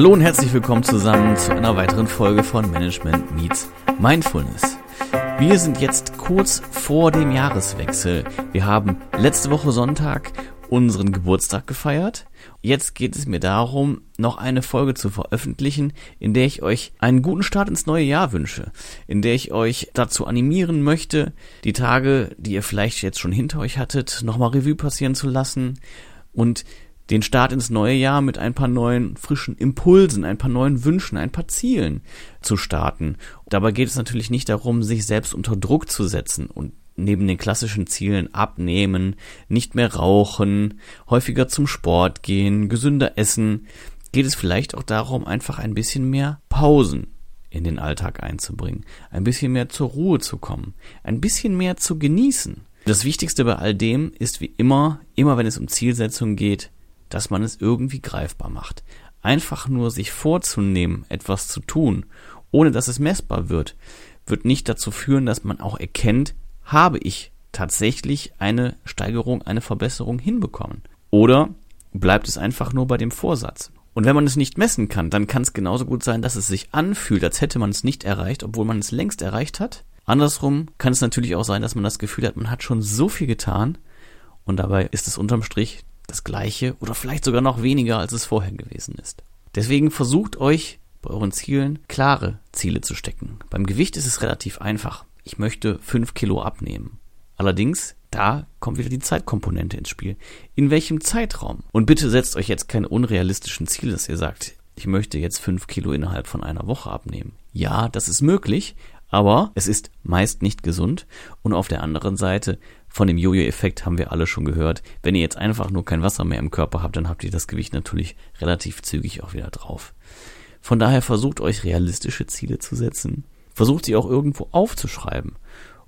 Hallo und herzlich willkommen zusammen zu einer weiteren Folge von Management Meets Mindfulness. Wir sind jetzt kurz vor dem Jahreswechsel. Wir haben letzte Woche Sonntag unseren Geburtstag gefeiert. Jetzt geht es mir darum, noch eine Folge zu veröffentlichen, in der ich euch einen guten Start ins neue Jahr wünsche, in der ich euch dazu animieren möchte, die Tage, die ihr vielleicht jetzt schon hinter euch hattet, nochmal Revue passieren zu lassen und den Start ins neue Jahr mit ein paar neuen frischen Impulsen, ein paar neuen Wünschen, ein paar Zielen zu starten. Dabei geht es natürlich nicht darum, sich selbst unter Druck zu setzen und neben den klassischen Zielen abnehmen, nicht mehr rauchen, häufiger zum Sport gehen, gesünder essen, geht es vielleicht auch darum, einfach ein bisschen mehr Pausen in den Alltag einzubringen, ein bisschen mehr zur Ruhe zu kommen, ein bisschen mehr zu genießen. Das Wichtigste bei all dem ist wie immer, immer wenn es um Zielsetzungen geht, dass man es irgendwie greifbar macht. Einfach nur sich vorzunehmen, etwas zu tun, ohne dass es messbar wird, wird nicht dazu führen, dass man auch erkennt, habe ich tatsächlich eine Steigerung, eine Verbesserung hinbekommen. Oder bleibt es einfach nur bei dem Vorsatz. Und wenn man es nicht messen kann, dann kann es genauso gut sein, dass es sich anfühlt, als hätte man es nicht erreicht, obwohl man es längst erreicht hat. Andersrum kann es natürlich auch sein, dass man das Gefühl hat, man hat schon so viel getan und dabei ist es unterm Strich das gleiche oder vielleicht sogar noch weniger, als es vorher gewesen ist. Deswegen versucht euch bei euren Zielen klare Ziele zu stecken. Beim Gewicht ist es relativ einfach. Ich möchte fünf Kilo abnehmen. Allerdings, da kommt wieder die Zeitkomponente ins Spiel. In welchem Zeitraum? Und bitte setzt euch jetzt keine unrealistischen Ziele, dass ihr sagt, ich möchte jetzt fünf Kilo innerhalb von einer Woche abnehmen. Ja, das ist möglich, aber es ist meist nicht gesund. Und auf der anderen Seite von dem Jojo-Effekt haben wir alle schon gehört. Wenn ihr jetzt einfach nur kein Wasser mehr im Körper habt, dann habt ihr das Gewicht natürlich relativ zügig auch wieder drauf. Von daher versucht euch realistische Ziele zu setzen. Versucht sie auch irgendwo aufzuschreiben.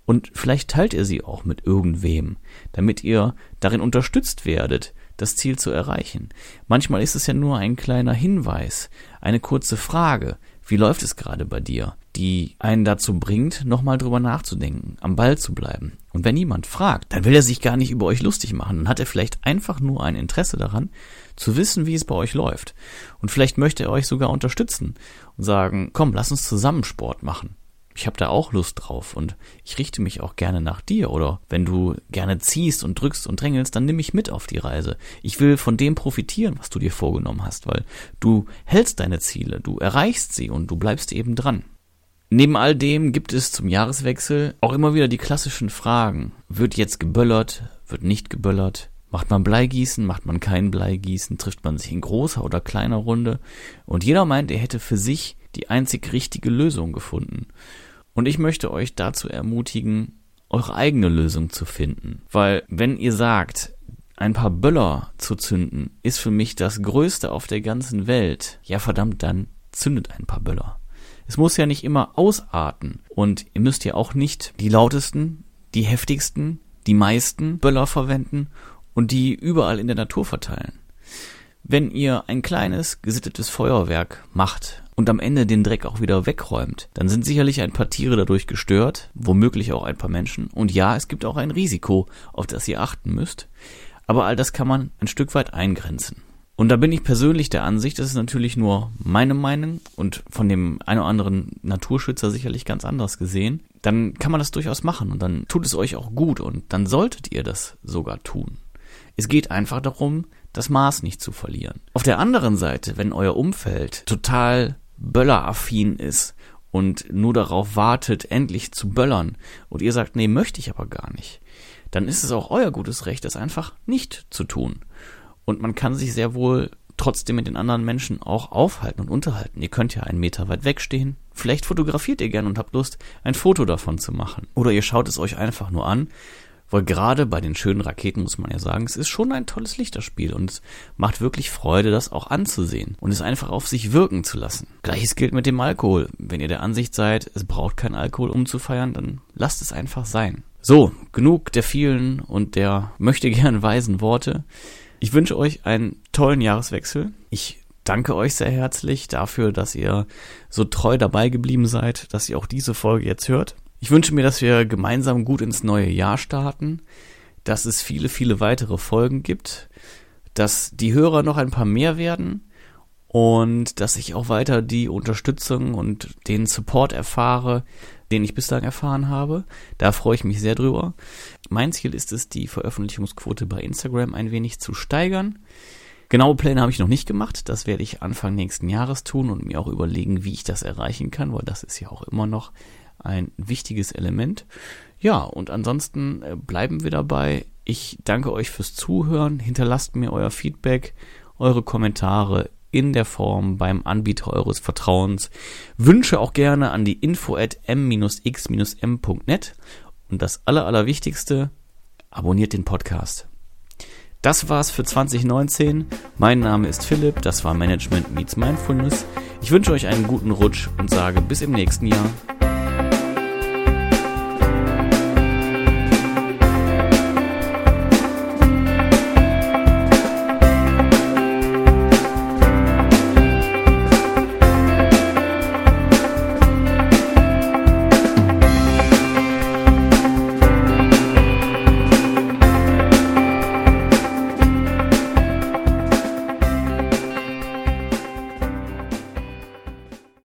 Und vielleicht teilt ihr sie auch mit irgendwem, damit ihr darin unterstützt werdet, das Ziel zu erreichen. Manchmal ist es ja nur ein kleiner Hinweis, eine kurze Frage, wie läuft es gerade bei dir, die einen dazu bringt, nochmal drüber nachzudenken, am Ball zu bleiben. Und wenn jemand fragt, dann will er sich gar nicht über euch lustig machen, dann hat er vielleicht einfach nur ein Interesse daran, zu wissen, wie es bei euch läuft. Und vielleicht möchte er euch sogar unterstützen und sagen, komm, lass uns zusammen Sport machen ich habe da auch Lust drauf und ich richte mich auch gerne nach dir oder wenn du gerne ziehst und drückst und drängelst, dann nimm mich mit auf die Reise. Ich will von dem profitieren, was du dir vorgenommen hast, weil du hältst deine Ziele, du erreichst sie und du bleibst eben dran. Neben all dem gibt es zum Jahreswechsel auch immer wieder die klassischen Fragen. Wird jetzt geböllert? Wird nicht geböllert? Macht man Bleigießen? Macht man kein Bleigießen? Trifft man sich in großer oder kleiner Runde? Und jeder meint, er hätte für sich die einzig richtige Lösung gefunden. Und ich möchte euch dazu ermutigen, eure eigene Lösung zu finden. Weil wenn ihr sagt, ein paar Böller zu zünden, ist für mich das Größte auf der ganzen Welt, ja verdammt, dann zündet ein paar Böller. Es muss ja nicht immer ausarten. Und ihr müsst ja auch nicht die lautesten, die heftigsten, die meisten Böller verwenden und die überall in der Natur verteilen. Wenn ihr ein kleines, gesittetes Feuerwerk macht und am Ende den Dreck auch wieder wegräumt, dann sind sicherlich ein paar Tiere dadurch gestört, womöglich auch ein paar Menschen. Und ja, es gibt auch ein Risiko, auf das ihr achten müsst. Aber all das kann man ein Stück weit eingrenzen. Und da bin ich persönlich der Ansicht, das ist natürlich nur meine Meinung und von dem einen oder anderen Naturschützer sicherlich ganz anders gesehen, dann kann man das durchaus machen und dann tut es euch auch gut und dann solltet ihr das sogar tun. Es geht einfach darum, das Maß nicht zu verlieren. Auf der anderen Seite, wenn euer Umfeld total bölleraffin ist und nur darauf wartet, endlich zu böllern und ihr sagt, nee, möchte ich aber gar nicht, dann ist es auch euer gutes Recht, das einfach nicht zu tun. Und man kann sich sehr wohl trotzdem mit den anderen Menschen auch aufhalten und unterhalten. Ihr könnt ja einen Meter weit wegstehen. Vielleicht fotografiert ihr gern und habt Lust, ein Foto davon zu machen. Oder ihr schaut es euch einfach nur an, weil gerade bei den schönen Raketen muss man ja sagen, es ist schon ein tolles Lichterspiel und es macht wirklich Freude, das auch anzusehen und es einfach auf sich wirken zu lassen. Gleiches gilt mit dem Alkohol. Wenn ihr der Ansicht seid, es braucht kein Alkohol, um zu feiern, dann lasst es einfach sein. So, genug der vielen und der möchte gern weisen Worte. Ich wünsche euch einen tollen Jahreswechsel. Ich danke euch sehr herzlich dafür, dass ihr so treu dabei geblieben seid, dass ihr auch diese Folge jetzt hört. Ich wünsche mir, dass wir gemeinsam gut ins neue Jahr starten, dass es viele, viele weitere Folgen gibt, dass die Hörer noch ein paar mehr werden und dass ich auch weiter die Unterstützung und den Support erfahre, den ich bislang erfahren habe. Da freue ich mich sehr drüber. Mein Ziel ist es, die Veröffentlichungsquote bei Instagram ein wenig zu steigern. Genaue Pläne habe ich noch nicht gemacht. Das werde ich Anfang nächsten Jahres tun und mir auch überlegen, wie ich das erreichen kann, weil das ist ja auch immer noch ein wichtiges Element. Ja, und ansonsten äh, bleiben wir dabei. Ich danke euch fürs Zuhören. Hinterlasst mir euer Feedback, eure Kommentare in der Form beim Anbieter eures Vertrauens. Wünsche auch gerne an die info at m-x-m.net. Und das aller, allerwichtigste, abonniert den Podcast. Das war's für 2019. Mein Name ist Philipp, das war Management Meets Mindfulness. Ich wünsche euch einen guten Rutsch und sage bis im nächsten Jahr.